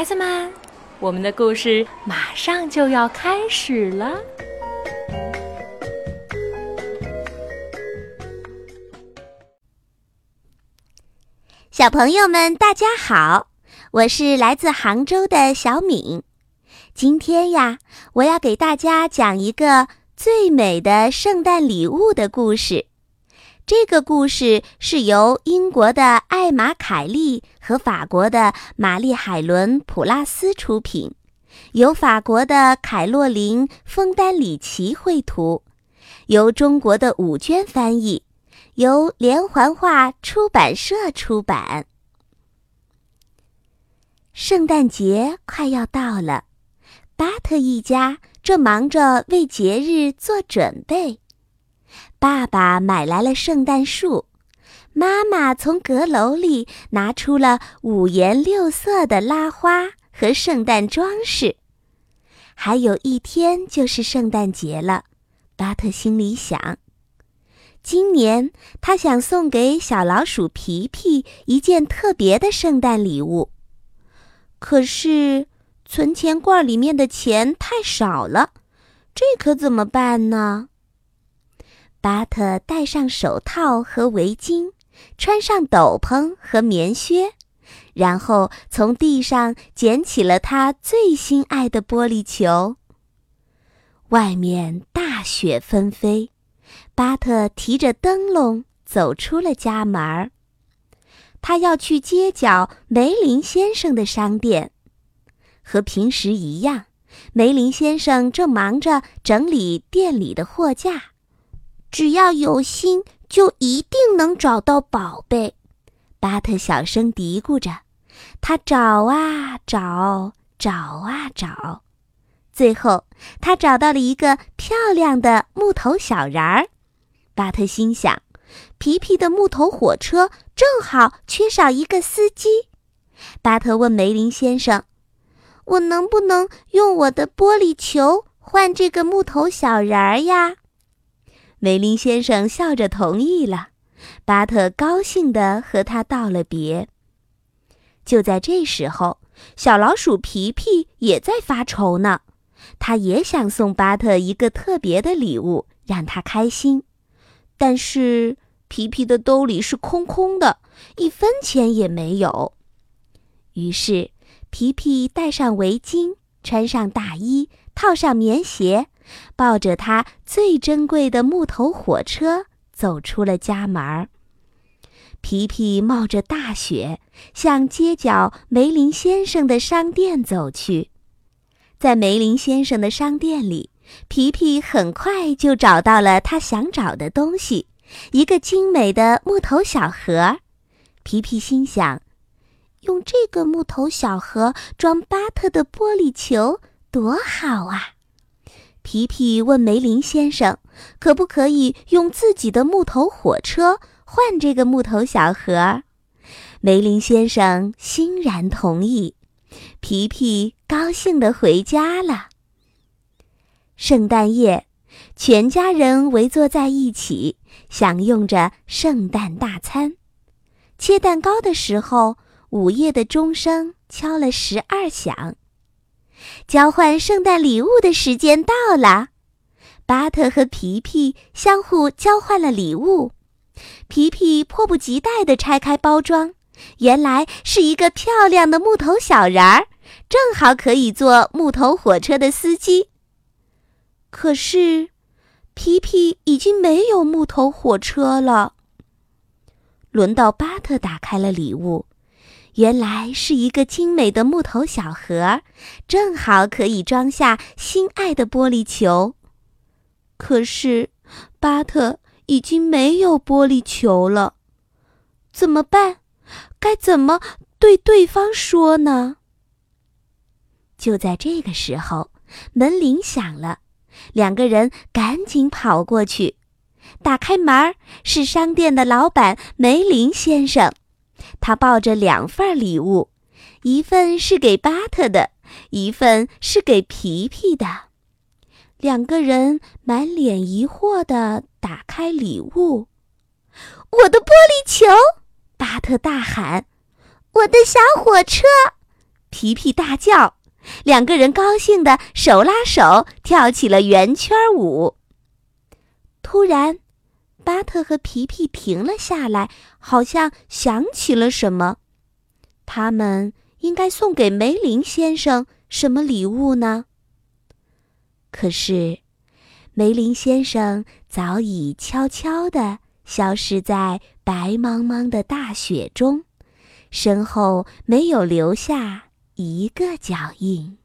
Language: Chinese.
孩子们，我们的故事马上就要开始了。小朋友们，大家好，我是来自杭州的小敏。今天呀，我要给大家讲一个最美的圣诞礼物的故事。这个故事是由英国的艾玛·凯利和法国的玛丽·海伦·普拉斯出品，由法国的凯洛琳·枫丹里奇绘图，由中国的武娟翻译，由连环画出版社出版。圣诞节快要到了，巴特一家正忙着为节日做准备。爸爸买来了圣诞树，妈妈从阁楼里拿出了五颜六色的拉花和圣诞装饰。还有一天就是圣诞节了，巴特心里想：今年他想送给小老鼠皮皮一件特别的圣诞礼物。可是存钱罐里面的钱太少了，这可怎么办呢？巴特戴上手套和围巾，穿上斗篷和棉靴，然后从地上捡起了他最心爱的玻璃球。外面大雪纷飞，巴特提着灯笼走出了家门儿。他要去街角梅林先生的商店，和平时一样，梅林先生正忙着整理店里的货架。只要有心，就一定能找到宝贝。巴特小声嘀咕着，他找啊找，找啊找，最后他找到了一个漂亮的木头小人儿。巴特心想，皮皮的木头火车正好缺少一个司机。巴特问梅林先生：“我能不能用我的玻璃球换这个木头小人儿呀？”梅林先生笑着同意了，巴特高兴地和他道了别。就在这时候，小老鼠皮皮也在发愁呢，他也想送巴特一个特别的礼物，让他开心。但是皮皮的兜里是空空的，一分钱也没有。于是，皮皮戴上围巾，穿上大衣，套上棉鞋。抱着他最珍贵的木头火车走出了家门。皮皮冒着大雪向街角梅林先生的商店走去。在梅林先生的商店里，皮皮很快就找到了他想找的东西——一个精美的木头小盒。皮皮心想：用这个木头小盒装巴特的玻璃球，多好啊！皮皮问梅林先生：“可不可以用自己的木头火车换这个木头小盒？”梅林先生欣然同意。皮皮高兴地回家了。圣诞夜，全家人围坐在一起，享用着圣诞大餐。切蛋糕的时候，午夜的钟声敲了十二响。交换圣诞礼物的时间到了，巴特和皮皮相互交换了礼物。皮皮迫不及待地拆开包装，原来是一个漂亮的木头小人儿，正好可以做木头火车的司机。可是，皮皮已经没有木头火车了。轮到巴特打开了礼物。原来是一个精美的木头小盒，正好可以装下心爱的玻璃球。可是，巴特已经没有玻璃球了，怎么办？该怎么对对方说呢？就在这个时候，门铃响了，两个人赶紧跑过去，打开门是商店的老板梅林先生。他抱着两份礼物，一份是给巴特的，一份是给皮皮的。两个人满脸疑惑地打开礼物，我的玻璃球！巴特大喊：“我的小火车！”皮皮大叫，两个人高兴的手拉手跳起了圆圈舞。突然，巴特和皮皮停了下来，好像想起了什么。他们应该送给梅林先生什么礼物呢？可是，梅林先生早已悄悄地消失在白茫茫的大雪中，身后没有留下一个脚印。